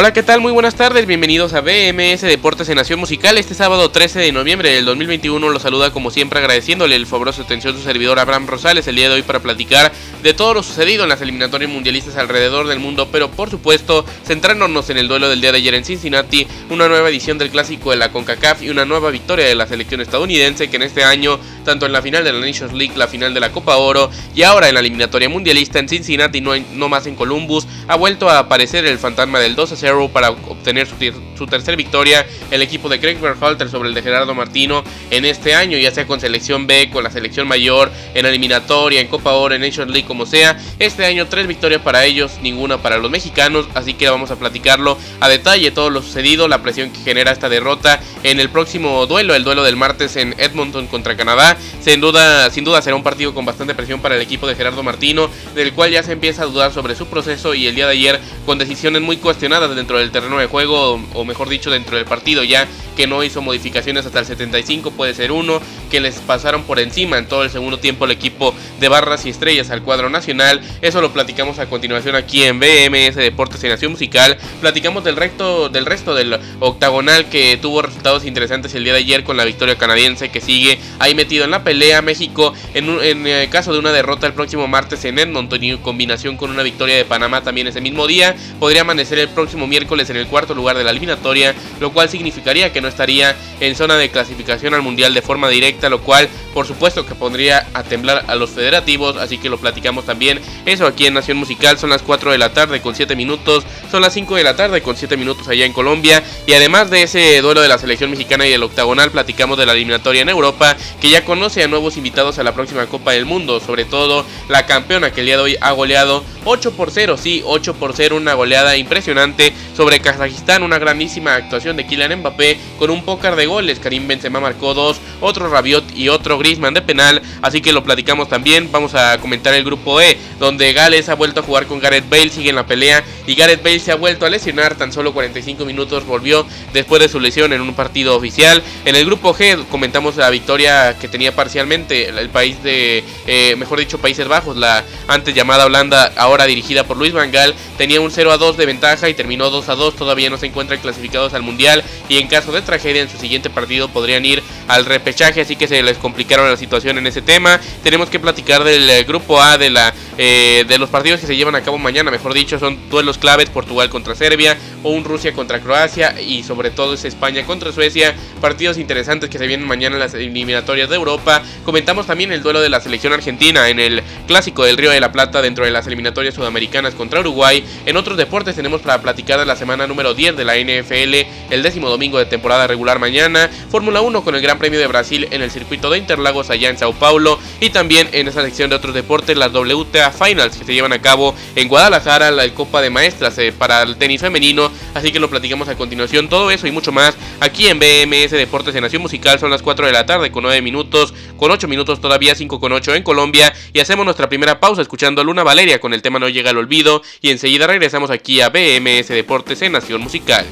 Hola, ¿qué tal? Muy buenas tardes, bienvenidos a BMS Deportes en Nación Musical. Este sábado 13 de noviembre del 2021 los saluda como siempre agradeciéndole el favoroso atención su servidor Abraham Rosales el día de hoy para platicar de todo lo sucedido en las eliminatorias mundialistas alrededor del mundo, pero por supuesto centrándonos en el duelo del día de ayer en Cincinnati, una nueva edición del clásico de la CONCACAF y una nueva victoria de la selección estadounidense que en este año, tanto en la final de la Nations League, la final de la Copa Oro y ahora en la eliminatoria mundialista en Cincinnati, no, no más en Columbus, ha vuelto a aparecer el fantasma del 2 a 0 para obtener su, su tercera victoria el equipo de Craig Berhalter sobre el de Gerardo Martino en este año, ya sea con selección B, con la selección mayor, en eliminatoria, en Copa Oro, en Nations League, como sea. Este año tres victorias para ellos, ninguna para los mexicanos, así que vamos a platicarlo a detalle todo lo sucedido, la presión que genera esta derrota en el próximo duelo, el duelo del martes en Edmonton contra Canadá. Sin duda, sin duda será un partido con bastante presión para el equipo de Gerardo Martino, del cual ya se empieza a dudar sobre su proceso y el día de ayer con decisiones muy cuestionadas dentro del terreno de juego, o mejor dicho, dentro del partido, ya que no hizo modificaciones hasta el 75, puede ser uno, que les pasaron por encima en todo el segundo tiempo el equipo de barras y estrellas al cuadro nacional. Eso lo platicamos a continuación aquí en BMS Deportes y Nación Musical. Platicamos del resto, del resto del octagonal que tuvo resultados interesantes el día de ayer con la victoria canadiense que sigue ahí metido en la pelea. México en, en el caso de una derrota el próximo martes en Edmonton y en combinación con una victoria de Panamá también ese mismo día, podría amanecer el próximo miércoles en el cuarto lugar de la eliminatoria, lo cual significaría que no estaría en zona de clasificación al Mundial de forma directa, lo cual por supuesto que pondría a temblar a los federativos, así que lo platicamos también. Eso aquí en Nación Musical son las 4 de la tarde con 7 minutos, son las 5 de la tarde con 7 minutos allá en Colombia. Y además de ese duelo de la selección mexicana y el octagonal, platicamos de la eliminatoria en Europa, que ya conoce a nuevos invitados a la próxima Copa del Mundo, sobre todo la campeona que el día de hoy ha goleado 8 por 0, sí, 8 por 0, una goleada impresionante sobre Kazajistán, una grandísima actuación de Kylian Mbappé con un pócar de goles. Karim Benzema marcó dos, otro Rabiot y otro Griezmann de penal, así que lo platicamos también. Vamos a comentar el grupo E, donde Gales ha vuelto a jugar con Gareth Bale, sigue en la pelea y Gareth Bale se ha vuelto a lesionar, tan solo 45 minutos volvió después de su lesión en un partido oficial. En el grupo G comentamos la victoria que tenía parcialmente el país de, eh, mejor dicho, Países Bajos, la antes llamada Holanda, ahora dirigida por Luis Van Gaal, tenía un 0 a 2 de ventaja y terminó 2 a 2, todavía no se encuentran clasificados al Mundial y en caso de tragedia en su siguiente partido podrían ir al repechaje, así que se les complicaron la situación en ese tema. Tenemos que platicar del eh, grupo A de la eh, de los partidos que se llevan a cabo mañana, mejor dicho, son duelos claves, Portugal contra Serbia o un Rusia contra Croacia y sobre todo es España contra Suecia, partidos interesantes que se vienen mañana en las eliminatorias de Europa. Comentamos también el duelo de la selección argentina en el clásico del Río de la Plata dentro de las eliminatorias sudamericanas contra Uruguay. En otros deportes tenemos para platicar de la semana número 10 de la NFL, el décimo domingo de temporada regular mañana, Fórmula 1 con el Gran Premio de Brasil en el circuito de Interlagos allá en Sao Paulo y también en esa sección de otros deportes las WTA Finals que se llevan a cabo en Guadalajara, la Copa de Maestras eh, para el tenis femenino, así que lo platicamos a continuación, todo eso y mucho más aquí en BMS Deportes de Nación Musical, son las 4 de la tarde con 9 minutos, con 8 minutos todavía, 5 con 8 en Colombia. Y hacemos nuestra primera pausa escuchando a Luna Valeria con el tema No llega al olvido y enseguida regresamos aquí a BMS Deportes en Nación Musical.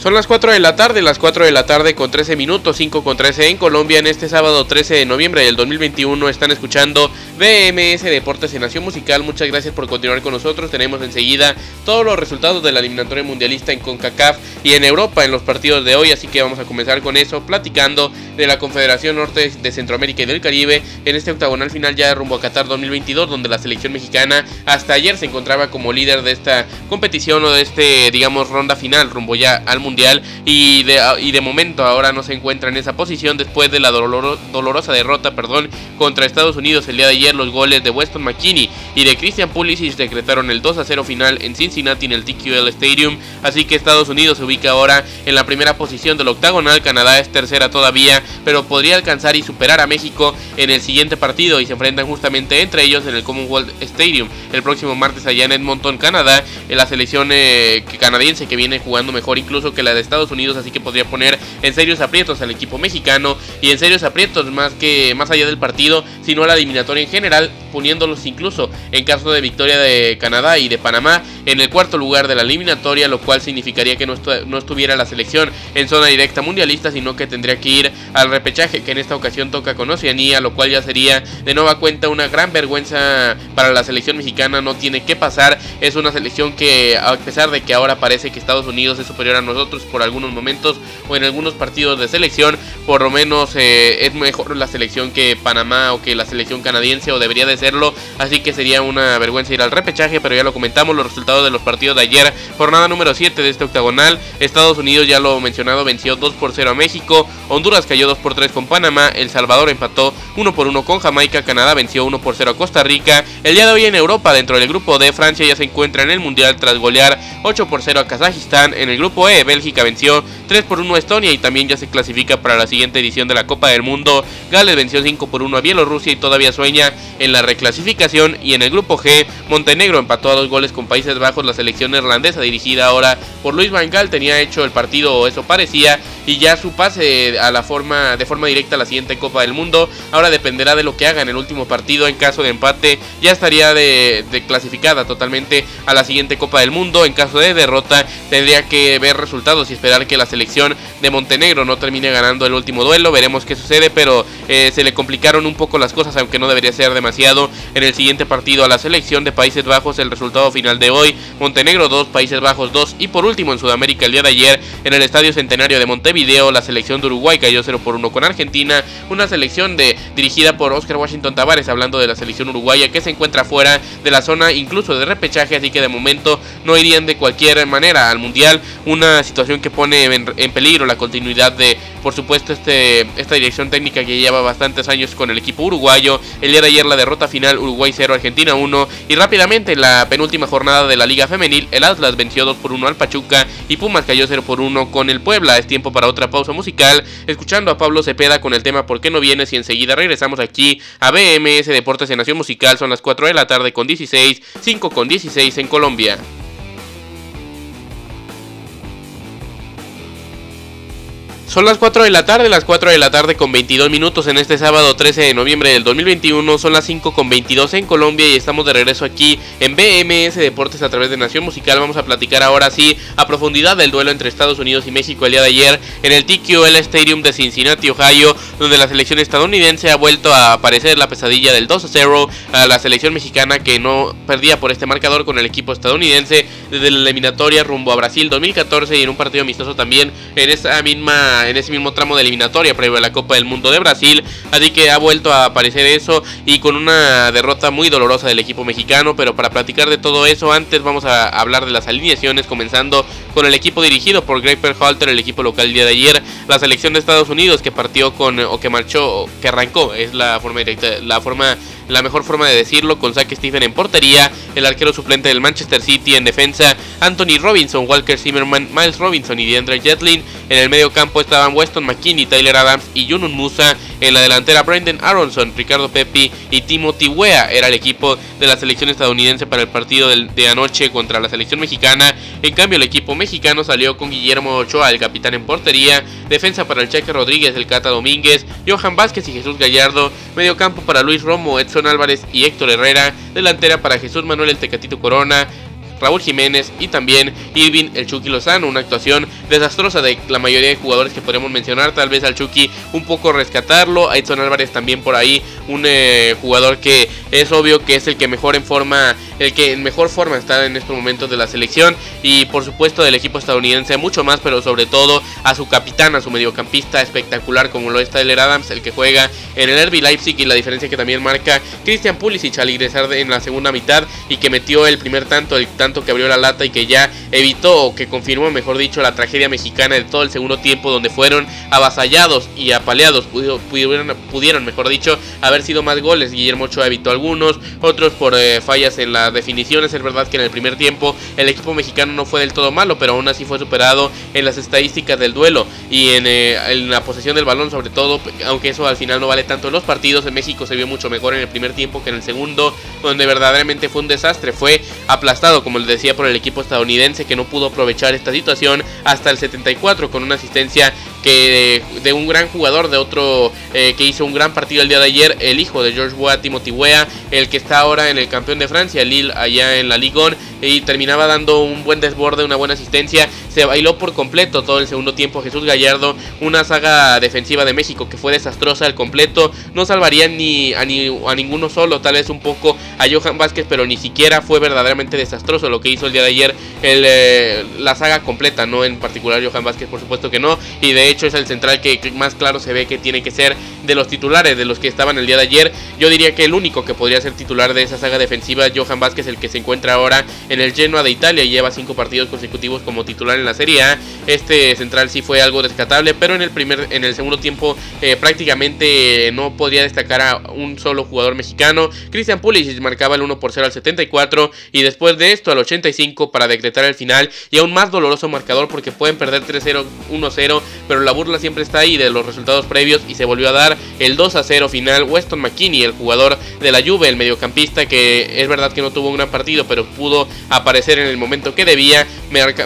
Son las 4 de la tarde, las 4 de la tarde con 13 minutos, 5 con 13 en Colombia. En este sábado 13 de noviembre del 2021 están escuchando BMS Deportes en Nación Musical. Muchas gracias por continuar con nosotros. Tenemos enseguida todos los resultados de la eliminatoria mundialista en CONCACAF y en Europa en los partidos de hoy. Así que vamos a comenzar con eso, platicando de la Confederación Norte de Centroamérica y del Caribe en este octagonal final ya rumbo a Qatar 2022, donde la selección mexicana hasta ayer se encontraba como líder de esta competición o de este, digamos, ronda final rumbo ya al mundial mundial y de, y de momento ahora no se encuentra en esa posición después de la dolorosa derrota perdón, contra Estados Unidos el día de ayer. Los goles de Weston McKinney y de Christian Pulisic decretaron el 2 a 0 final en Cincinnati en el TQL Stadium. Así que Estados Unidos se ubica ahora en la primera posición del octagonal. Canadá es tercera todavía, pero podría alcanzar y superar a México en el siguiente partido y se enfrentan justamente entre ellos en el Commonwealth Stadium el próximo martes allá en Edmonton, Canadá. En la selección eh, canadiense que viene jugando mejor incluso que la de Estados Unidos, así que podría poner en serios aprietos al equipo mexicano. y en serios aprietos más que más allá del partido, sino a la eliminatoria en general, poniéndolos incluso en caso de victoria de Canadá y de Panamá en el cuarto lugar de la eliminatoria, lo cual significaría que no, no estuviera la selección en zona directa mundialista, sino que tendría que ir al repechaje que en esta ocasión toca con Oceanía, lo cual ya sería de nueva cuenta una gran vergüenza para la selección mexicana, no tiene que pasar, es una selección que a pesar de que ahora parece que Estados Unidos es superior a nosotros por algunos momentos o en algunos partidos de selección, por lo menos eh, es mejor la selección que Panamá o que la selección canadiense o debería de serlo, así que sería una vergüenza ir al repechaje, pero ya lo comentamos, los resultados de los partidos de ayer, jornada número 7 de este octagonal, Estados Unidos ya lo mencionado venció 2 por 0 a México, Honduras cayó 2 por 3 con Panamá, El Salvador empató 1 por 1 con Jamaica, Canadá venció 1 por 0 a Costa Rica, el día de hoy en Europa dentro del grupo D, Francia ya se encuentra en el Mundial tras golear 8 por 0 a Kazajistán, en el grupo E, Bélgica venció 3 por 1 a Estonia y también ya se clasifica para la siguiente edición de la Copa del Mundo, Gales venció 5 por 1 a Bielorrusia y todavía sueña en la reclasificación y en el grupo G, Montenegro empató a dos goles con Países Bajos. La selección neerlandesa, dirigida ahora por Luis Van Gaal, tenía hecho el partido, o eso parecía, y ya su pase a la forma, de forma directa a la siguiente Copa del Mundo. Ahora dependerá de lo que haga en el último partido. En caso de empate, ya estaría de, clasificada totalmente a la siguiente Copa del Mundo. En caso de derrota, tendría que ver resultados y esperar que la selección de Montenegro no termine ganando el último duelo. Veremos qué sucede, pero eh, se le complicaron un poco las cosas, aunque no debería ser demasiado en el siguiente partido a la selección de Países Bajos. El resultado final de hoy, Montenegro 2, Países Bajos 2 y por último en Sudamérica el día de ayer en el Estadio Centenario de Montevideo, la selección de Uruguay cayó 0 por 1 con Argentina, una selección de, dirigida por Oscar Washington Tavares, hablando de la selección uruguaya que se encuentra fuera de la zona incluso de repechaje, así que de momento no irían de cualquier manera al Mundial, una situación que pone en, peligro la continuidad de, por supuesto, este, esta dirección técnica que lleva bastantes años con el equipo uruguayo, el día de ayer la derrota final Uruguay 0, Argentina 1 y rápidamente la penúltima jornada de la Liga Femenil, el Atlas venció 2 por 1 al Pachuca y Pumas cayó 0 por 1 con el Puebla. Es tiempo para otra pausa musical, escuchando a Pablo Cepeda con el tema ¿Por qué no vienes? Y enseguida regresamos aquí a BMS Deportes en Nación Musical. Son las 4 de la tarde con 16, 5 con 16 en Colombia. Son las 4 de la tarde, las 4 de la tarde con 22 minutos en este sábado 13 de noviembre del 2021. Son las 5 con 22 en Colombia y estamos de regreso aquí en BMS Deportes a través de Nación Musical. Vamos a platicar ahora sí a profundidad del duelo entre Estados Unidos y México el día de ayer en el TQL Stadium de Cincinnati, Ohio, donde la selección estadounidense ha vuelto a aparecer la pesadilla del 2 a 0 a la selección mexicana que no perdía por este marcador con el equipo estadounidense desde la eliminatoria rumbo a Brasil 2014 y en un partido amistoso también en esa misma en ese mismo tramo de eliminatoria previo a la Copa del Mundo de Brasil. Así que ha vuelto a aparecer eso y con una derrota muy dolorosa del equipo mexicano. Pero para platicar de todo eso, antes vamos a hablar de las alineaciones, comenzando con el equipo dirigido por Greg Perhalter, el equipo local el día de ayer. La selección de Estados Unidos que partió con, o que marchó, que arrancó, es la forma directa, la forma la mejor forma de decirlo, con Zach Stephen en portería, el arquero suplente del Manchester City en defensa, Anthony Robinson, Walker Zimmerman, Miles Robinson y DeAndre Jetlin. En el medio campo estaban Weston McKinney, Tyler Adams y Junun Musa. En la delantera Brendan Aronson, Ricardo Pepi y Timothy Wea era el equipo de la selección estadounidense para el partido de anoche contra la selección mexicana. En cambio el equipo mexicano salió con Guillermo Ochoa, el capitán en portería, defensa para el Cheque Rodríguez, el Cata Domínguez, Johan Vázquez y Jesús Gallardo, medio campo para Luis Romo, Edson Álvarez y Héctor Herrera, delantera para Jesús Manuel El Tecatito Corona, Raúl Jiménez y también Irving el Chucky Lozano. Una actuación desastrosa de la mayoría de jugadores que podemos mencionar. Tal vez al Chucky un poco rescatarlo. Edson Álvarez también por ahí. Un eh, jugador que es obvio que es el que mejor en forma, el que en mejor forma está en estos momentos de la selección. Y por supuesto del equipo estadounidense mucho más, pero sobre todo a su capitán, a su mediocampista espectacular como lo es Tyler Adams, el que juega en el Derby Leipzig y la diferencia que también marca Christian Pulisic al ingresar en la segunda mitad y que metió el primer tanto, el tanto que abrió la lata y que ya evitó o que confirmó, mejor dicho, la tragedia mexicana de todo el segundo tiempo donde fueron avasallados y apaleados, pudieron, pudieron mejor dicho, haber sido más goles. Guillermo Ochoa evitó algunos, otros por eh, fallas en definiciones. Es verdad que en el primer tiempo el equipo mexicano no fue del todo malo, pero aún así fue superado en las estadísticas del duelo y en, eh, en la posesión del balón sobre todo, aunque eso al final no vale tanto en los partidos. En México se vio mucho mejor en el primer tiempo que en el segundo, donde verdaderamente fue un desastre. Fue aplastado, como les decía, por el equipo estadounidense que no pudo aprovechar esta situación hasta el 74 con una asistencia que de, un gran jugador, de otro eh, que hizo un gran partido el día de ayer, el hijo de George Weah, Timothy Weah, el que está ahora en el campeón de Francia, Lille, allá en la Ligue 1, y terminaba dando un buen desborde, una buena asistencia. Se bailó por completo todo el segundo tiempo Jesús Gallardo, una saga defensiva de México que fue desastrosa al completo. No salvaría ni a, ni a ninguno solo, tal vez un poco a Johan Vázquez, pero ni siquiera fue verdaderamente desastroso lo que hizo el día de ayer eh, la saga completa, no en particular Johan Vázquez, por supuesto que no. Y de hecho es el central que más claro se ve que tiene que ser de los titulares, de los que estaban el día de ayer. Yo diría que el único que podría ser titular de esa saga defensiva, Johan Vázquez, el que se encuentra ahora en el Genoa de Italia y lleva cinco partidos consecutivos como titular en la Serie A. Este central sí fue algo descatable, pero en el primer, en el segundo tiempo eh, prácticamente no podía destacar a un solo jugador mexicano. Christian Pulisic marcaba el 1 por 0 al 74 y después de esto al 85 para decretar el final y aún más doloroso marcador porque pueden perder 3-0, 1-0, pero la burla siempre está ahí de los resultados previos y se volvió a dar el 2-0 final. Weston McKinney, el jugador de la Juve, el mediocampista que es verdad que no tuvo un gran partido, pero pudo aparecer en el momento que debía.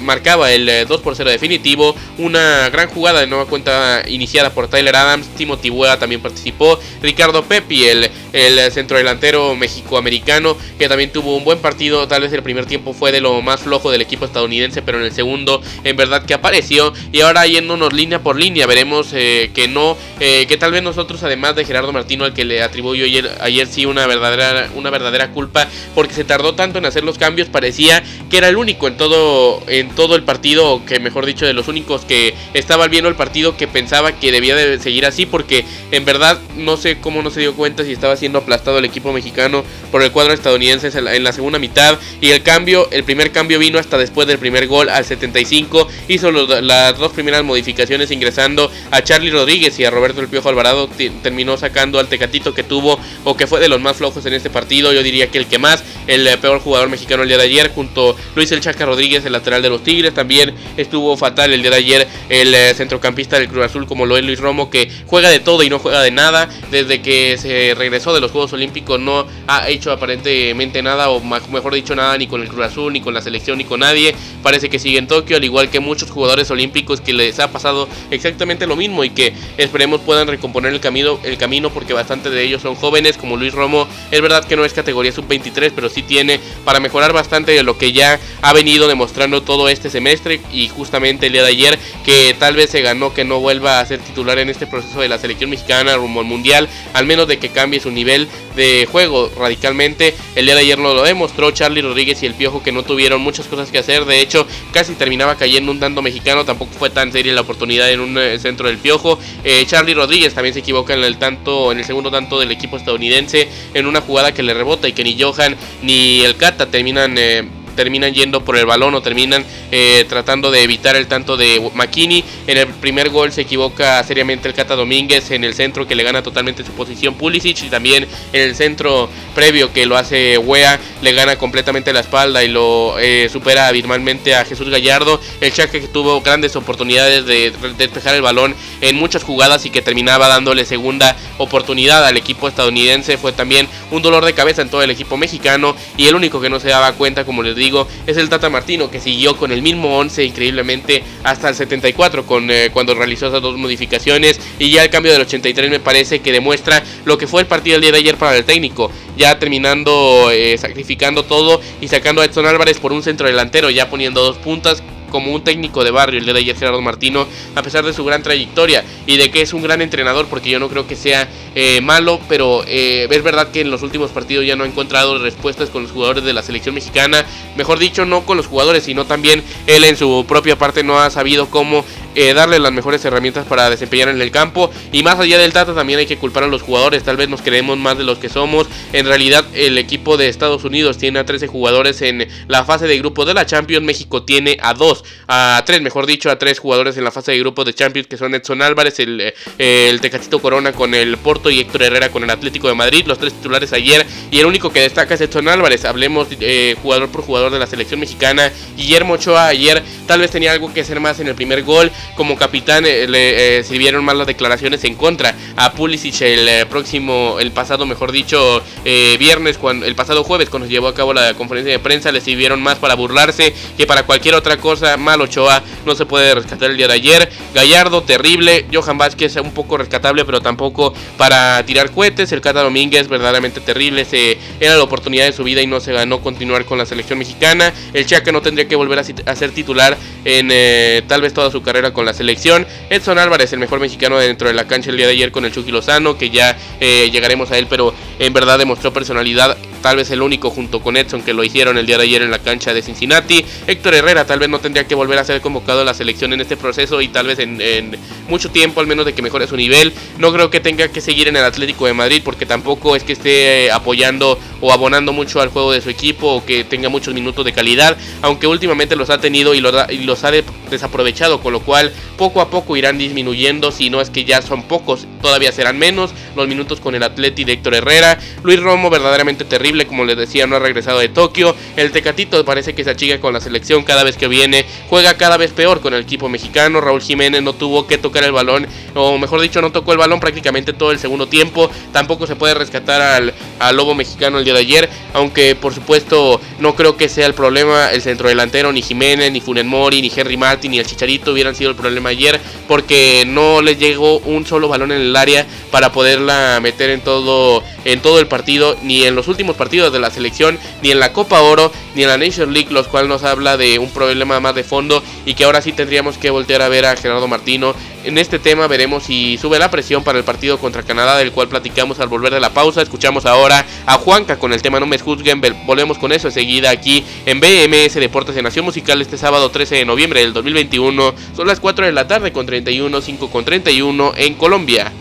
marcaba el 2 eh, por 0 definitivo. Una gran jugada de nueva cuenta iniciada por Tyler Adams. Timothy Weah también participó. Ricardo Pepi, el, el centrodelantero mexicoamericano, que también tuvo un buen partido. Tal vez el primer tiempo fue de lo más flojo del equipo estadounidense, pero en el segundo, en verdad que apareció. Y ahora yéndonos línea por línea, veremos eh, que no, eh, que tal vez nosotros, además de Gerardo Martino, al que le atribuyó ayer, ayer sí una verdadera, una verdadera culpa, porque se tardó tanto en hacer los cambios, parecía que era el único en todo, en todo el partido, que mejor dicho, de los únicos que estaba viendo el partido que pensaba que debía de seguir así, porque en verdad no sé cómo no se dio cuenta si estaba siendo aplastado el equipo mexicano por el cuadro estadounidense en la segunda mitad. Y el cambio, el primer cambio vino hasta después del primer gol al 75. Hizo las dos primeras modificaciones ingresando a Charlie Rodríguez y a Roberto El Piojo Alvarado. Terminó sacando al Tecatito que tuvo o que fue de los más flojos en este partido. Yo diría que el que más, el peor jugador mexicano el día de ayer, junto Luis El Chaca Rodríguez, el lateral de los Tigres. También estuvo fatal el día de ayer el eh, centrocampista del Cruz Azul como lo es Luis Romo, que juega de todo y no juega de nada. Desde que se regresó de los Juegos Olímpicos no ha hecho aparentemente nada, o mejor dicho nada, ni con el Cruz Azul, ni con la selección, ni con nadie. Parece que sigue en Tokio, al igual que muchos jugadores olímpicos que les ha pasado exactamente lo mismo y que esperemos puedan recomponer el camino, el camino porque bastante de ellos son jóvenes, como Luis Romo. Es verdad que no es categoría sub-23, pero sí tiene para mejorar bastante de lo que ya ha venido demostrando todo este semestre y justamente el día de ayer que tal vez se ganó que no vuelva a ser titular en este proceso de la selección mexicana rumbo al mundial, al menos de que cambie su nivel de juego radicalmente. El día de ayer no lo demostró Charlie Rodríguez y el Piojo que no tuvieron muchas cosas que hacer, de hecho casi terminaba cayendo un tanto mexicano, tampoco fue tan seria la oportunidad en un eh, centro del Piojo. Eh, Charlie Rodríguez también se equivoca en el tanto en el segundo tanto del equipo estadounidense en una jugada que le rebota y que ni Johan ni el Cata terminan eh, terminan yendo por el balón o terminan eh, tratando de evitar el tanto de McKinney. En el primer gol se equivoca seriamente el Cata Domínguez en el centro que le gana totalmente su posición Pulisic y también en el centro previo que lo hace Wea le gana completamente la espalda y lo eh, supera abismalmente a Jesús Gallardo. El Chaca que tuvo grandes oportunidades de despejar el balón en muchas jugadas y que terminaba dándole segunda oportunidad al equipo estadounidense fue también un dolor de cabeza en todo el equipo mexicano y el único que no se daba cuenta como les digo digo, es el Tata Martino, que siguió con el mismo 11 increíblemente hasta el 74, con, eh, cuando realizó esas dos modificaciones. Y ya el cambio del 83 me parece que demuestra lo que fue el partido del día de ayer para el técnico. Ya terminando eh, sacrificando todo y sacando a Edson Álvarez por un centro delantero, ya poniendo dos puntas como un técnico de barrio, el de ayer Gerardo Martino, a pesar de su gran trayectoria y de que es un gran entrenador, porque yo no creo que sea eh, malo, pero eh, es verdad que en los últimos partidos ya no ha encontrado respuestas con los jugadores de la selección mexicana, mejor dicho, no con los jugadores, sino también él en su propia parte no ha sabido cómo darle las mejores herramientas para desempeñar en el campo. Y más allá del Tata también hay que culpar a los jugadores, tal vez nos creemos más de los que somos. En realidad el equipo de Estados Unidos tiene a 13 jugadores en la fase de grupo de la Champions, México tiene a 2, a 3 mejor dicho, a 3 jugadores en la fase de grupo de Champions que son Edson Álvarez, el, eh, el Tecatito Corona con el Porto y Héctor Herrera con el Atlético de Madrid, los tres titulares ayer. Y el único que destaca es Edson Álvarez, hablemos eh, jugador por jugador de la selección mexicana. Guillermo Ochoa ayer tal vez tenía algo que hacer más en el primer gol, como capitán eh, le sirvieron más las declaraciones en contra a Pulisic el próximo, el pasado mejor dicho, viernes, cuando, el pasado jueves cuando se llevó a cabo la conferencia de prensa, le sirvieron más para burlarse que para cualquier otra cosa. Mal Ochoa no se puede rescatar el día de ayer. Gallardo, terrible. Johan Vázquez, un poco rescatable, pero tampoco para tirar cohetes. El Cata Domínguez, verdaderamente terrible. Se, era la oportunidad de su vida y no se ganó continuar con la selección mexicana. El Chaca no tendría que volver a, ser titular en eh, tal vez toda su carrera con la selección. Edson Álvarez, el mejor mexicano dentro de la cancha el día de ayer con el Chucky Lozano, que ya eh, llegaremos a él, pero en verdad demostró personalidad. Tal vez el único junto con Edson que lo hicieron el día de ayer en la cancha de Cincinnati. Héctor Herrera tal vez no tendría que volver a ser convocado a la selección en este proceso y tal vez en, mucho tiempo, al menos de que mejore su nivel. No creo que tenga que seguir en el Atlético de Madrid porque tampoco es que esté apoyando o abonando mucho al juego de su equipo o que tenga muchos minutos de calidad, aunque últimamente los ha tenido y los, ha desaprovechado, con lo cual poco a poco irán disminuyendo, si no es que ya son pocos, todavía serán menos los minutos con el Atleti de Héctor Herrera. Luis Romo verdaderamente terrible, como les decía, no ha regresado de Tokio. El Tecatito parece que se achiga con la selección cada vez que viene, juega cada vez peor con el equipo mexicano. Raúl Jiménez no tuvo que tocar el balón, o mejor dicho, no tocó el balón prácticamente todo el segundo tiempo. Tampoco se puede rescatar al, al Lobo mexicano el día de ayer, aunque por supuesto no creo que sea el problema el centrodelantero, ni Jiménez, ni Funen Mori, ni Henry Martin, ni el Chicharito hubieran sido el problema ayer, porque no les llegó un solo balón en el área para poderla meter en todo, en todo el partido, ni en los últimos partidos de la selección, ni en la Copa Oro, ni en la Nation League, los cuales nos habla de un problema más de fondo y que ahora sí tendríamos que voltear a ver a Gerardo Martino. En este tema veremos si sube la presión para el partido contra Canadá, del cual platicamos al volver de la pausa. Escuchamos ahora a Juanca con el tema No me juzguen. Volvemos con eso enseguida aquí en BMS Deportes de Nación Musical este sábado 13 de noviembre del 2021. Son las 4 de la tarde con 31, 5 con 31 en Colombia.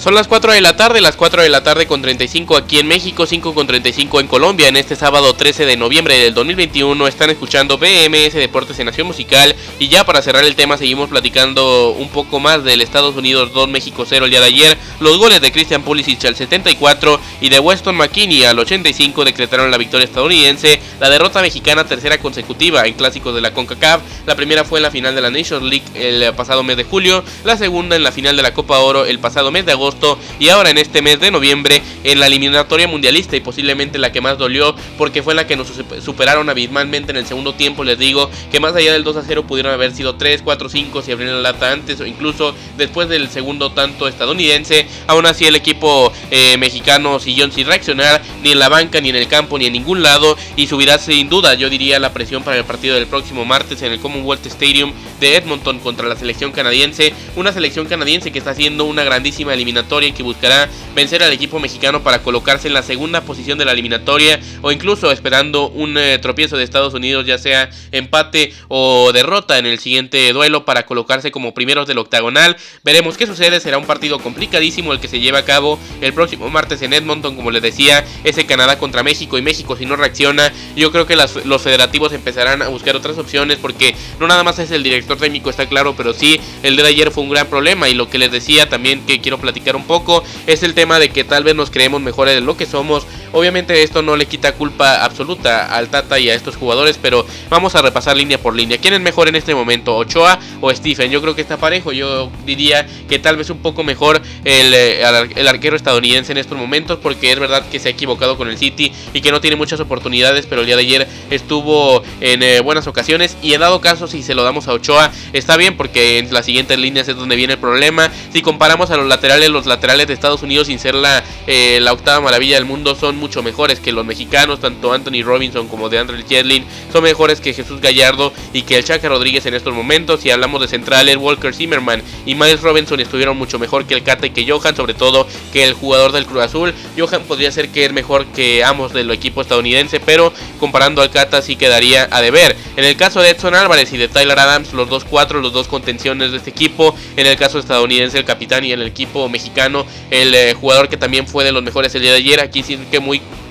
Son las 4 de la tarde, las 4 de la tarde con 35 aquí en México, 5 con 35 en Colombia. En este sábado 13 de noviembre del 2021 están escuchando BMS Deportes en Nación Musical. Y ya para cerrar el tema, seguimos platicando un poco más del Estados Unidos 2 México 0 el día de ayer. Los goles de Christian Pulisic al 74 y de Weston McKinney al 85 decretaron la victoria estadounidense. La derrota mexicana tercera consecutiva en clásicos de la CONCACAF. La primera fue en la final de la Nations League el pasado mes de julio. La segunda en la final de la Copa Oro el pasado mes de agosto y ahora en este mes de noviembre en la eliminatoria mundialista y posiblemente la que más dolió porque fue la que nos superaron abismalmente en el segundo tiempo. Les digo que más allá del 2 a 0 pudieron haber sido 3, 4, 5 si abrieron la lata antes o incluso después del segundo tanto estadounidense. Aún así el equipo eh, mexicano siguió sin reaccionar ni en la banca, ni en el campo, ni en ningún lado y subirá sin duda yo diría la presión para el partido del próximo martes en el Commonwealth Stadium de Edmonton contra la selección canadiense. Una selección canadiense que está haciendo una grandísima eliminatoria que buscará vencer al equipo mexicano para colocarse en la segunda posición de la eliminatoria o incluso esperando un eh, tropiezo de Estados Unidos, ya sea empate o derrota en el siguiente duelo para colocarse como primeros del octagonal. Veremos qué sucede, será un partido complicadísimo el que se lleva a cabo el próximo martes en Edmonton, como les decía, ese Canadá contra México y México si no reacciona, yo creo que los federativos empezarán a buscar otras opciones porque no nada más es el director técnico, está claro, pero sí, el de ayer fue un gran problema y lo que les decía también que quiero platicar un poco es el tema de que tal vez nos creemos mejores de lo que somos. Obviamente esto no le quita culpa absoluta al Tata y a estos jugadores, pero vamos a repasar línea por línea. ¿Quién es mejor en este momento, Ochoa o Stephen? Yo creo que está parejo. Yo diría que tal vez un poco mejor el, eh, el arquero estadounidense en estos momentos, porque es verdad que se ha equivocado con el City y que no tiene muchas oportunidades, pero el día de ayer estuvo en eh, buenas ocasiones. Y en dado caso, si se lo damos a Ochoa, está bien, porque en las siguientes líneas es donde viene el problema. Si comparamos a los laterales, los laterales de Estados Unidos, sin ser la, eh, la octava maravilla del mundo, son mucho mejores que los mexicanos, tanto Anthony Robinson como de Andrew Jedlin son mejores que Jesús Gallardo y que el Chaca Rodríguez en estos momentos. Si hablamos de centrales, Walker Zimmerman y Miles Robinson estuvieron mucho mejor que el Cata y que Johan, sobre todo que el jugador del Cruz Azul. Johan podría ser que es mejor que ambos del equipo estadounidense, pero comparando al Cata sí quedaría a deber. En el caso de Edson Álvarez y de Tyler Adams, los dos cuatro, los dos contenciones de este equipo. En el caso estadounidense, el capitán y en el equipo mexicano, el eh, jugador que también fue de los mejores el día de ayer. Aquí sí que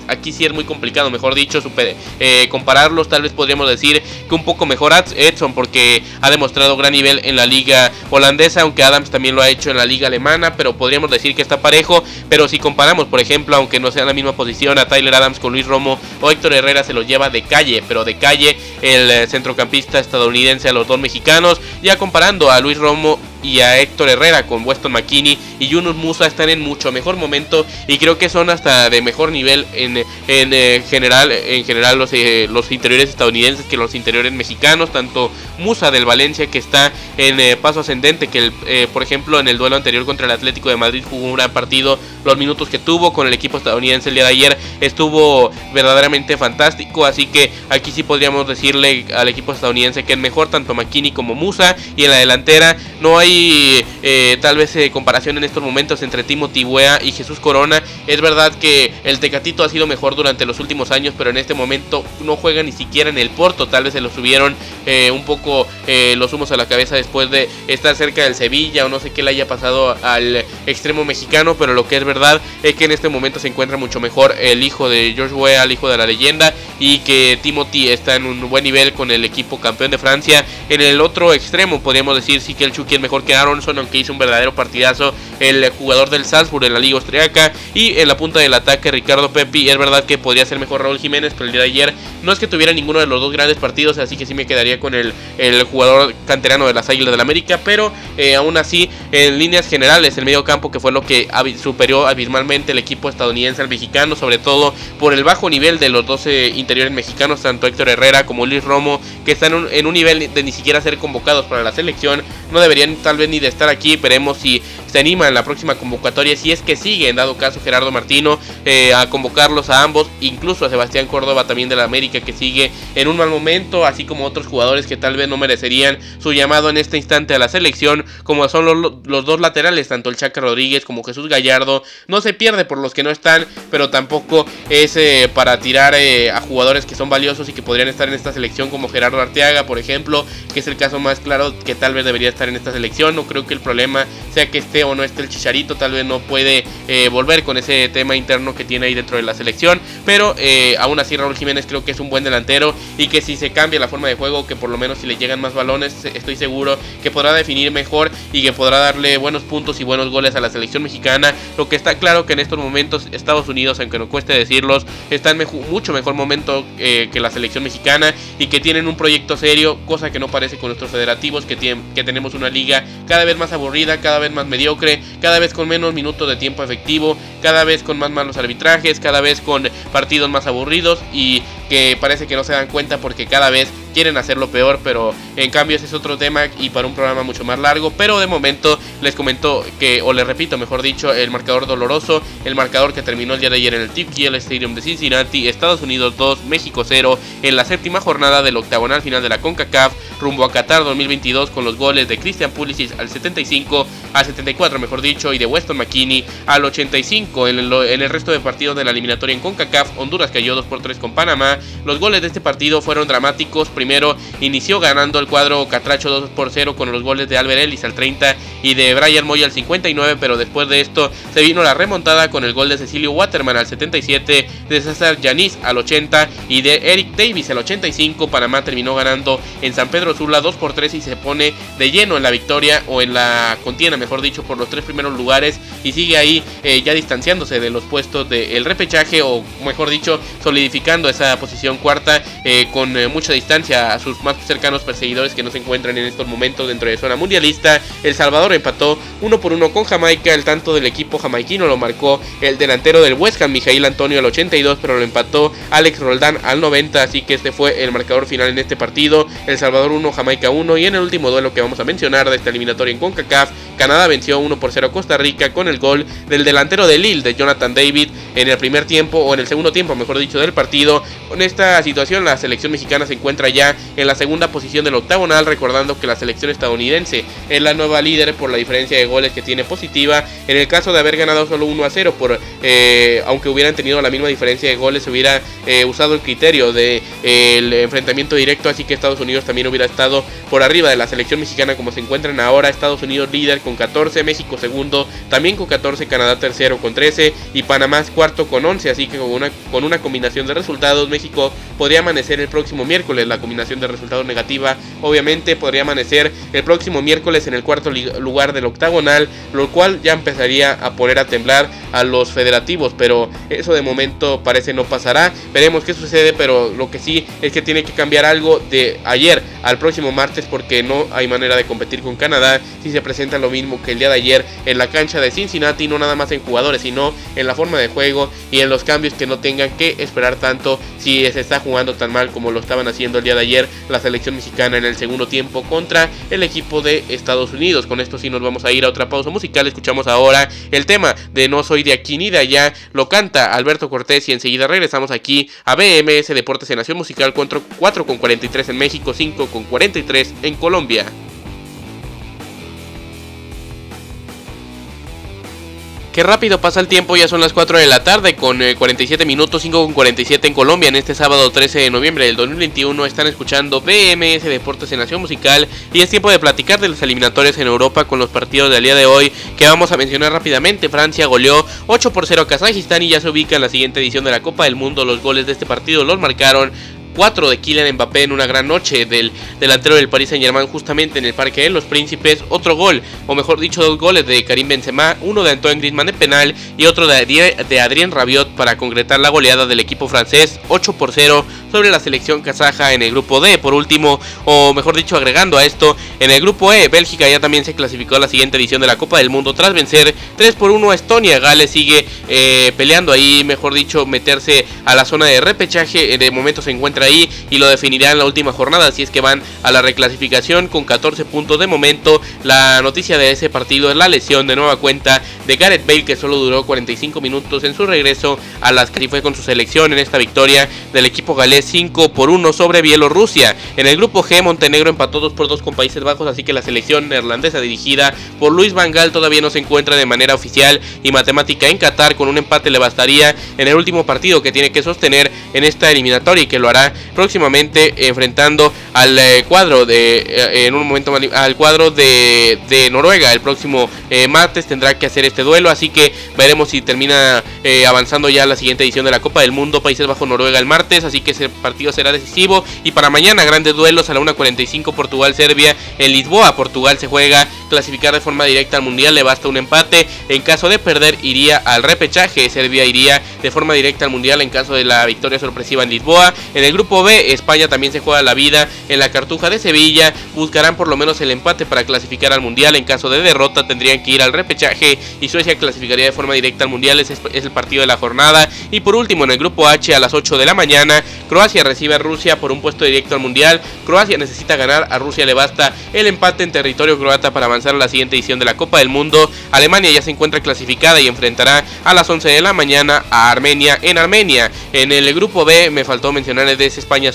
aquí sí es muy complicado, mejor dicho, super, eh, compararlos. Tal vez podríamos decir que un poco mejor Edson porque ha demostrado gran nivel en la liga holandesa, aunque Adams también lo ha hecho en la liga alemana, pero podríamos decir que está parejo. Pero si comparamos, por ejemplo, aunque no sea en la misma posición, a Tyler Adams con Luis Romo o Héctor Herrera se lo lleva de calle, pero de calle el eh, centrocampista estadounidense a los dos mexicanos, ya comparando a Luis Romo y a Héctor Herrera con Weston McKinney y Yunus Musa están en mucho mejor momento y creo que son hasta de mejor nivel en, en eh, general en general los, eh, los interiores estadounidenses que los interiores mexicanos tanto Musa del Valencia que está en eh, paso ascendente que el, por ejemplo en el duelo anterior contra el Atlético de Madrid jugó un gran partido los minutos que tuvo con el equipo estadounidense el día de ayer estuvo verdaderamente fantástico así que aquí sí podríamos decirle al equipo estadounidense que es mejor tanto McKinney como Musa y en la delantera no hay eh, tal vez eh, comparación en estos momentos entre Timothy Weah y Jesús Corona. Es verdad que el Tecatito ha sido mejor durante los últimos años, pero en este momento no juega ni siquiera en el Porto. Tal vez se lo subieron eh, un poco los humos a la cabeza después de estar cerca del Sevilla o no sé qué le haya pasado al extremo mexicano, pero lo que es verdad es que en este momento se encuentra mucho mejor el hijo de George el hijo de la leyenda, y que Timothy está en un buen nivel con el equipo campeón de Francia. En el otro extremo podríamos decir sí que el Chucky es mejor que Aronson, aunque hizo un verdadero partidazo el jugador del Salzburg en la Liga Austriaca. Y en la punta del ataque, Ricardo Pepi. Es verdad que podría ser mejor Raúl Jiménez, pero el día de ayer no es que tuviera ninguno de los dos grandes partidos, así que sí me quedaría con el, el jugador canterano de las Águilas del la América. Pero eh, aún así, en líneas generales, el medio campo que fue lo que superó abismalmente el equipo estadounidense al mexicano, sobre todo por el bajo nivel de los 12 interiores mexicanos, tanto Héctor Herrera como Luis Romo, que están en un, en un nivel de ni siquiera ser convocados para la selección. No deberían tal vez ni de estar aquí. Veremos si se anima en la próxima convocatoria, si es que sigue, en dado caso Gerardo Martino, eh, a convocarlos a ambos, incluso a Sebastián Córdoba también de la América, que sigue en un mal momento, así como otros jugadores que tal vez no merecerían su llamado en este instante a la selección, como son los, dos laterales, tanto el Chaca Rodríguez como Jesús Gallardo. No se pierde por los que no están, pero tampoco es eh, para tirar eh, a jugadores que son valiosos y que podrían estar en esta selección, como Gerardo Arteaga, por ejemplo, que es el caso más claro que tal vez debería estar en esta selección. No creo que el problema sea que esté o no esté el Chicharito, tal vez no puede eh, volver con ese tema interno que tiene ahí dentro de la selección, pero eh, aún así Raúl Jiménez creo que es un buen delantero y que si se cambia la forma de juego, que por lo menos si le llegan más balones, estoy seguro que podrá definir mejor y que podrá darle buenos puntos y buenos goles a la selección mexicana. Lo que está claro que en estos momentos Estados Unidos, aunque no cueste decirlos, está en mucho mejor momento eh, que la selección mexicana y que tienen un proyecto serio, cosa que no parece con nuestros federativos, que, que tenemos una liga cada vez más aburrida, cada vez más mediocre, cada vez con menos minutos de tiempo efectivo, cada vez con más malos arbitrajes, cada vez con partidos más aburridos y que parece que no se dan cuenta porque cada vez quieren hacerlo peor, pero en cambio ese es otro tema y para un programa mucho más largo, pero de momento les comento que, o les repito, mejor dicho, el marcador doloroso, el marcador que terminó el día de ayer en el TPL Stadium de Cincinnati, Estados Unidos 2, México 0, en la séptima jornada del octagonal final de la CONCACAF, rumbo a Qatar 2022 con los goles de Christian Pulisic al 75, al 74 mejor dicho, y de Weston McKinney al 85 en el, en el resto de partidos de la eliminatoria en CONCACAF, Honduras cayó 2 por 3 con Panamá, los goles de este partido fueron dramáticos, primero inició ganando el cuadro Catracho 2 por 0 con los goles de Albert Ellis al 30 y de Brian Moy al 59, pero después de esto se vino la remontada con el gol de Cecilio Waterman al 77, de César Yanis al 80 y de Eric Davis al 85. Panamá terminó ganando en San Pedro Sula 2 por 3 y se pone de lleno en la victoria o en la contienda, mejor dicho, por los tres primeros lugares y sigue ahí eh, ya distanciándose de los puestos del repechaje o mejor dicho solidificando esa posición cuarta eh, con eh, mucha distancia a sus más cercanos perseguidores que no se encuentran en estos momentos dentro de zona mundialista. El Salvador empató uno por uno con Jamaica. El tanto del equipo jamaiquino lo marcó el delantero del West Ham, Mijail Antonio, al 82, pero lo empató Alex Roldán al 90. Así que este fue el marcador final en este partido. El Salvador 1, Jamaica 1. Y en el último duelo que vamos a mencionar de esta eliminatoria en CONCACAF, Canadá venció 1 por 0 a Costa Rica con el gol del delantero de Lille, de Jonathan David. en el primer tiempo o en el segundo tiempo, mejor dicho, del partido. Con esta situación la selección mexicana se encuentra ya en la segunda posición del octagonal, recordando que la selección estadounidense es la nueva líder por la diferencia de goles que tiene positiva. En el caso de haber ganado solo 1 a 0, por, eh, aunque hubieran tenido la misma diferencia de goles, se hubiera eh, usado el criterio del de, el enfrentamiento directo, así que Estados Unidos también hubiera estado por arriba de la selección mexicana como se encuentran ahora. Estados Unidos líder con 14, México segundo también con 14, Canadá tercero con 13 y Panamá cuarto con 11, así que con una, con una combinación de resultados México podría amanecer el próximo miércoles. La combinación de resultados negativa obviamente podría amanecer el próximo miércoles en el cuarto lugar del octagonal, lo cual ya empezaría a poner a temblar a los federativos, pero eso de momento parece no pasará. Veremos qué sucede, pero lo que sí es que tiene que cambiar algo de ayer al próximo martes porque no hay manera de competir con Canadá si se presenta lo mismo que el día de ayer en la cancha de Cincinnati, no nada más en jugadores, sino en la forma de juego y en los cambios que no tengan que esperar tanto si se está jugando tan mal como lo estaban haciendo el día de ayer la selección mexicana en el segundo tiempo contra el equipo de Estados Unidos. Con esto sí nos vamos a ir a otra pausa musical. Escuchamos ahora el tema de No soy de aquí ni de allá. Lo canta Alberto Cortés y enseguida regresamos aquí a BMS Deportes en Nación Musical 4 con 43 en México, 5 con 43 en Colombia. Qué rápido pasa el tiempo, ya son las 4 de la tarde con 47 eh, minutos, 5 con 47 en Colombia en este sábado 13 de noviembre del 2021. Están escuchando BMS Deportes en Nación Musical y es tiempo de platicar de los eliminatorios en Europa con los partidos del día de hoy que vamos a mencionar rápidamente. Francia goleó 8 por 0 a Kazajistán y ya se ubica en la siguiente edición de la Copa del Mundo. Los goles de este partido los marcaron 4 de Kylian Mbappé en una gran noche del delantero del Paris Saint Germain justamente en el Parque de los Príncipes, otro gol, o mejor dicho dos goles de Karim Benzema, uno de Antoine Griezmann de penal y otro de, de Adrien Rabiot para concretar la goleada del equipo francés 8 por 0 sobre la selección kazaja en el grupo D. Por último, o mejor dicho, agregando a esto, en el grupo E, Bélgica ya también se clasificó a la siguiente edición de la Copa del Mundo tras vencer 3 por 1 a Estonia. Gales sigue eh, peleando ahí, mejor dicho, meterse a la zona de repechaje. De momento se encuentra ahí y lo definirá en la última jornada. Si es que van a la reclasificación con 14 puntos de momento. La noticia de ese partido es la lesión de nueva cuenta de Gareth Bale, que solo duró 45 minutos en su regreso a las que fue con su selección en esta victoria del equipo galés 5 por 1 sobre Bielorrusia. En el grupo G, Montenegro empató 2 por 2 con Países Bajos, así que la selección neerlandesa dirigida por Luis Van Gaal todavía no se encuentra de manera oficial y matemática en Qatar. Con un empate le bastaría en el último partido que tiene que sostener en esta eliminatoria y que lo hará próximamente enfrentando al eh, cuadro de eh, en un momento al cuadro de, de Noruega. El próximo eh, martes tendrá que hacer este duelo así que veremos si termina avanzando ya la siguiente edición de la Copa del Mundo Países Bajos Noruega el martes así que ese partido será decisivo. Y para mañana grandes duelos a la 1.45 Portugal Serbia en Lisboa. Portugal se juega clasificar de forma directa al mundial le basta un empate. En caso de perder iría al repechaje. Serbia iría de forma directa al mundial en caso de la victoria sorpresiva en Lisboa. En el grupo B España también se juega la vida en la Cartuja de Sevilla buscarán por lo menos el empate para clasificar al Mundial. En caso de derrota tendrían que ir al repechaje y Suecia clasificaría de forma directa al Mundial. Ese es el partido de la jornada. Y por último, en el grupo H a las 8 de la mañana, Croacia recibe a Rusia por un puesto directo al Mundial. Croacia necesita ganar, a Rusia le basta el empate en territorio croata para avanzar a la siguiente edición de la Copa del Mundo. Alemania ya se encuentra clasificada y enfrentará a las 11 de la mañana a Armenia en Armenia. En el grupo B me faltó mencionar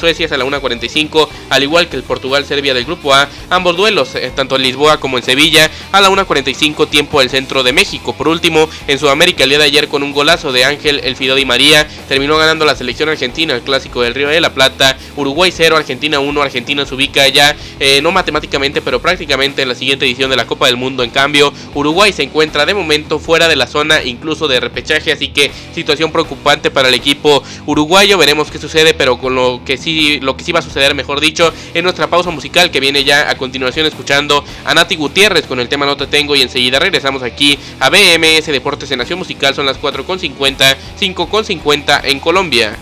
de España-Suecia a la 1.45 al igual que el Portugal-Serbia del Grupo A, ambos duelos, eh, tanto en Lisboa como en Sevilla, a la 1.45 tiempo del centro de México. Por último, en Sudamérica el día de ayer con un golazo de Ángel El Fido Di María, terminó ganando la selección argentina el clásico del Río de la Plata, Uruguay 0, Argentina 1, Argentina se ubica ya, eh, no matemáticamente, pero prácticamente en la siguiente edición de la Copa del Mundo. En cambio, Uruguay se encuentra de momento fuera de la zona incluso de repechaje, así que situación preocupante para el equipo uruguayo. Veremos qué sucede, pero con lo que sí, lo que sí va a suceder, mejor dicho, en nuestra pausa musical que viene ya a continuación escuchando a Nati Gutiérrez con el tema No Te Tengo y enseguida regresamos aquí a BMS Deportes en Nación Musical, son las 4.50, 5.50 en Colombia.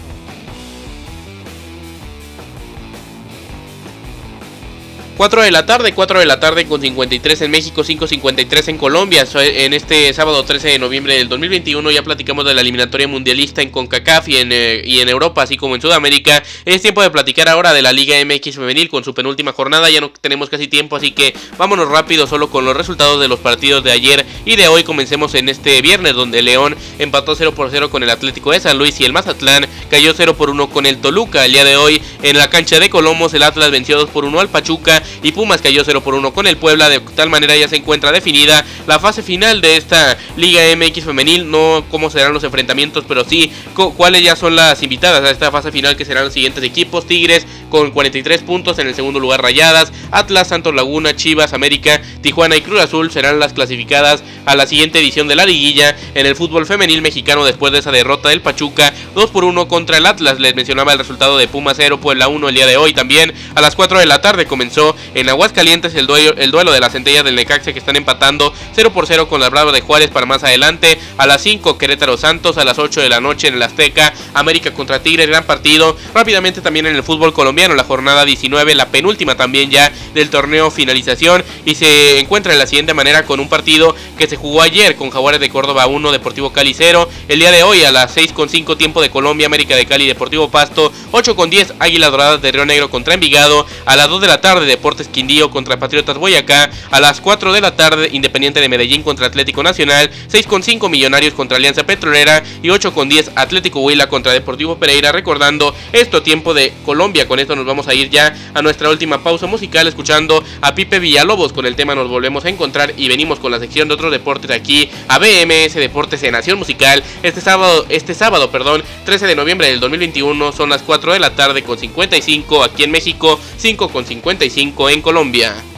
4 de la tarde, 4 de la tarde con 53 en México, 5.53 en Colombia. En este sábado 13 de noviembre del 2021 ya platicamos de la eliminatoria mundialista en CONCACAF y en, eh, y en Europa, así como en Sudamérica. Es tiempo de platicar ahora de la Liga MX femenil con su penúltima jornada. Ya no tenemos casi tiempo, así que vámonos rápido solo con los resultados de los partidos de ayer y de hoy comencemos en este viernes donde León empató 0 por 0 con el Atlético de San Luis y el Mazatlán cayó 0 por 1 con el Toluca. El día de hoy en la cancha de Colomos el Atlas venció 2 por 1 al Pachuca y Pumas cayó 0 por 1 con el Puebla. De tal manera ya se encuentra definida la fase final de esta Liga MX femenil. No cómo serán los enfrentamientos, pero sí cuáles ya son las invitadas a esta fase final que serán los siguientes equipos. Tigres con 43 puntos en el segundo lugar Rayadas. Atlas, Santos Laguna, Chivas, América, Tijuana y Cruz Azul serán las clasificadas a la siguiente edición de la liguilla en el fútbol femenil mexicano después de esa derrota del Pachuca 2 por 1 contra el Atlas. Les mencionaba el resultado de Puma 0, Puebla 1 el día de hoy también. A las 4 de la tarde comenzó en Aguascalientes el duelo, el duelo de las centellas del Necaxa que están empatando 0 por 0 con las Bravas de Juárez para más adelante. A las 5 Querétaro Santos, a las 8 de la noche en el Azteca, América contra Tigres, gran partido. Rápidamente también en el fútbol colombiano, la jornada 19, la penúltima también ya del torneo finalización y se encuentra de la siguiente manera con un partido que se jugó ayer con Jaguares de Córdoba 1, Deportivo Cali 0. El día de hoy a las 6 con 5 tiempo de Colombia, América de Cali, Deportivo Pasto, 8 con 10 Águilas Doradas de Río Negro contra Envigado, a las 2 de la tarde Deportes Quindío contra Patriotas Boyacá, a las 4 de la tarde Independiente de Medellín contra Atlético Nacional, 6 con 5 Millonarios contra Alianza Petrolera y 8 con 10 Atlético Huila contra Deportivo Pereira, recordando esto tiempo de Colombia. Con nos vamos a ir ya a nuestra última pausa musical escuchando a Pipe Villalobos con el tema Nos volvemos a encontrar y venimos con la sección de otros deportes aquí a BMS Deportes en Nación Musical este sábado, este sábado, perdón, 13 de noviembre del 2021 son las 4 de la tarde con 55 aquí en México, 5 con 55 en Colombia.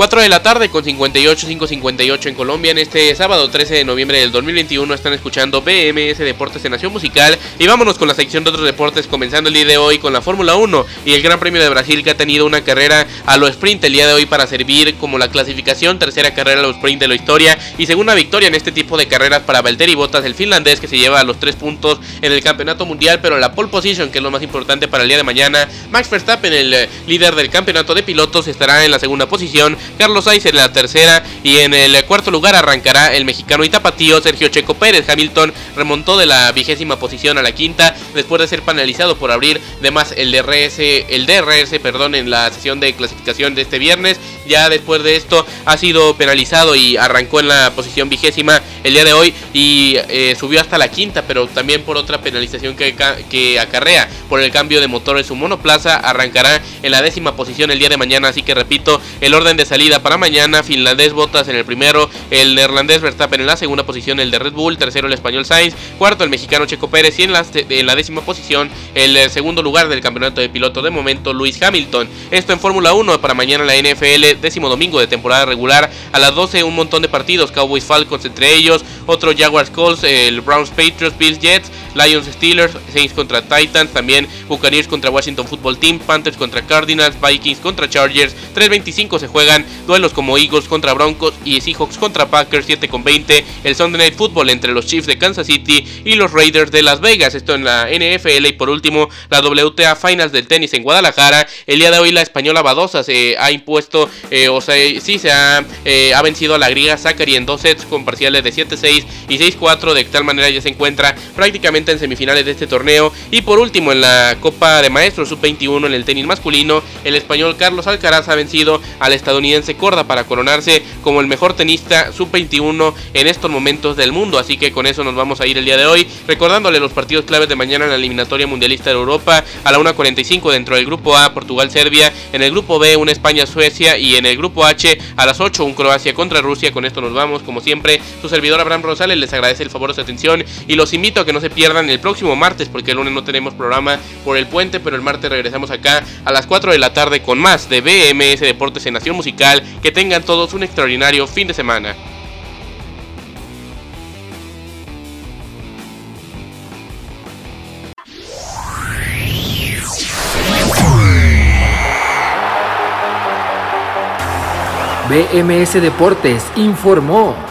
4 de la tarde con 58, 5.58 en Colombia. En este sábado 13 de noviembre del 2021 están escuchando BMS Deportes de Nación Musical. Y vámonos con la sección de otros deportes, comenzando el día de hoy con la Fórmula 1 y el Gran Premio de Brasil que ha tenido una carrera a lo sprint el día de hoy para servir como la clasificación, tercera carrera a lo sprint de la historia y segunda victoria en este tipo de carreras para Valtteri Bottas, el finlandés que se lleva los tres puntos en el campeonato mundial, pero la pole position, que es lo más importante para el día de mañana. Max Verstappen, el eh, líder del campeonato de pilotos, estará en la segunda posición Carlos Sainz en la tercera y en el cuarto lugar arrancará el mexicano y tapatío Sergio Checo Pérez. Hamilton remontó de la vigésima posición a la quinta después de ser penalizado por abrir de más el DRS, el DRS, perdón, en la sesión de clasificación de este viernes. Ya después de esto ha sido penalizado y arrancó en la posición vigésima el día de hoy y eh, subió hasta la quinta, pero también por otra penalización que, que acarrea por el cambio de motor en su monoplaza. Arrancará en la décima posición el día de mañana, así que repito, el orden de salida para mañana, finlandés Botas en el primero, el neerlandés Verstappen en la segunda posición, el de Red Bull, tercero el español Sainz, cuarto el mexicano Checo Pérez y en la, en la décima posición el eh, segundo lugar del campeonato de piloto de momento Luis Hamilton. Esto en Fórmula 1 para mañana la NFL, décimo domingo de temporada regular. A las 12 un montón de partidos, Cowboys Falcons entre ellos, otro Jaguars Colts, el Browns Patriots, Bills Jets, Lions Steelers, Saints contra Titans, también Buccaneers contra Washington Football Team, Panthers contra Cardinals, Vikings contra Chargers, 3.25 se juegan duelos como Eagles contra Broncos y Seahawks contra Packers, 7 con 20, el Sunday Night Football entre los Chiefs de Kansas City y los Raiders de Las Vegas, esto en la NFL y por último la WTA Finals del tenis en Guadalajara, el día de hoy la española Badosa se ha impuesto, eh, o sea, sí se ha, eh, ha vencido a la griega Zachary en dos sets con parciales de 7-6 y 6-4, de tal manera ya se encuentra prácticamente en semifinales de este torneo y por último en la Copa de Maestros Sub-21 en el tenis masculino, el español Carlos Alcaraz ha vencido al estadounidense Corda para coronarse como el mejor tenista sub-21 en estos momentos del mundo. Así que con eso nos vamos a ir el día de hoy, recordándole los partidos claves de mañana en la eliminatoria mundialista de Europa a la 1.45 dentro del grupo A, Portugal-Serbia, en el grupo B, una España-Suecia y en el grupo H a las 8, un Croacia contra Rusia. Con esto nos vamos, como siempre, su servidor Abraham Rosales les agradece el favor de su atención y los invito a que no se pierdan el próximo martes, porque el lunes no tenemos programa por el puente, pero el martes regresamos acá a las 4 de la tarde con más de BMS Deportes en Nación Musical. Que tengan todos un extraordinario fin de semana. BMS Deportes informó.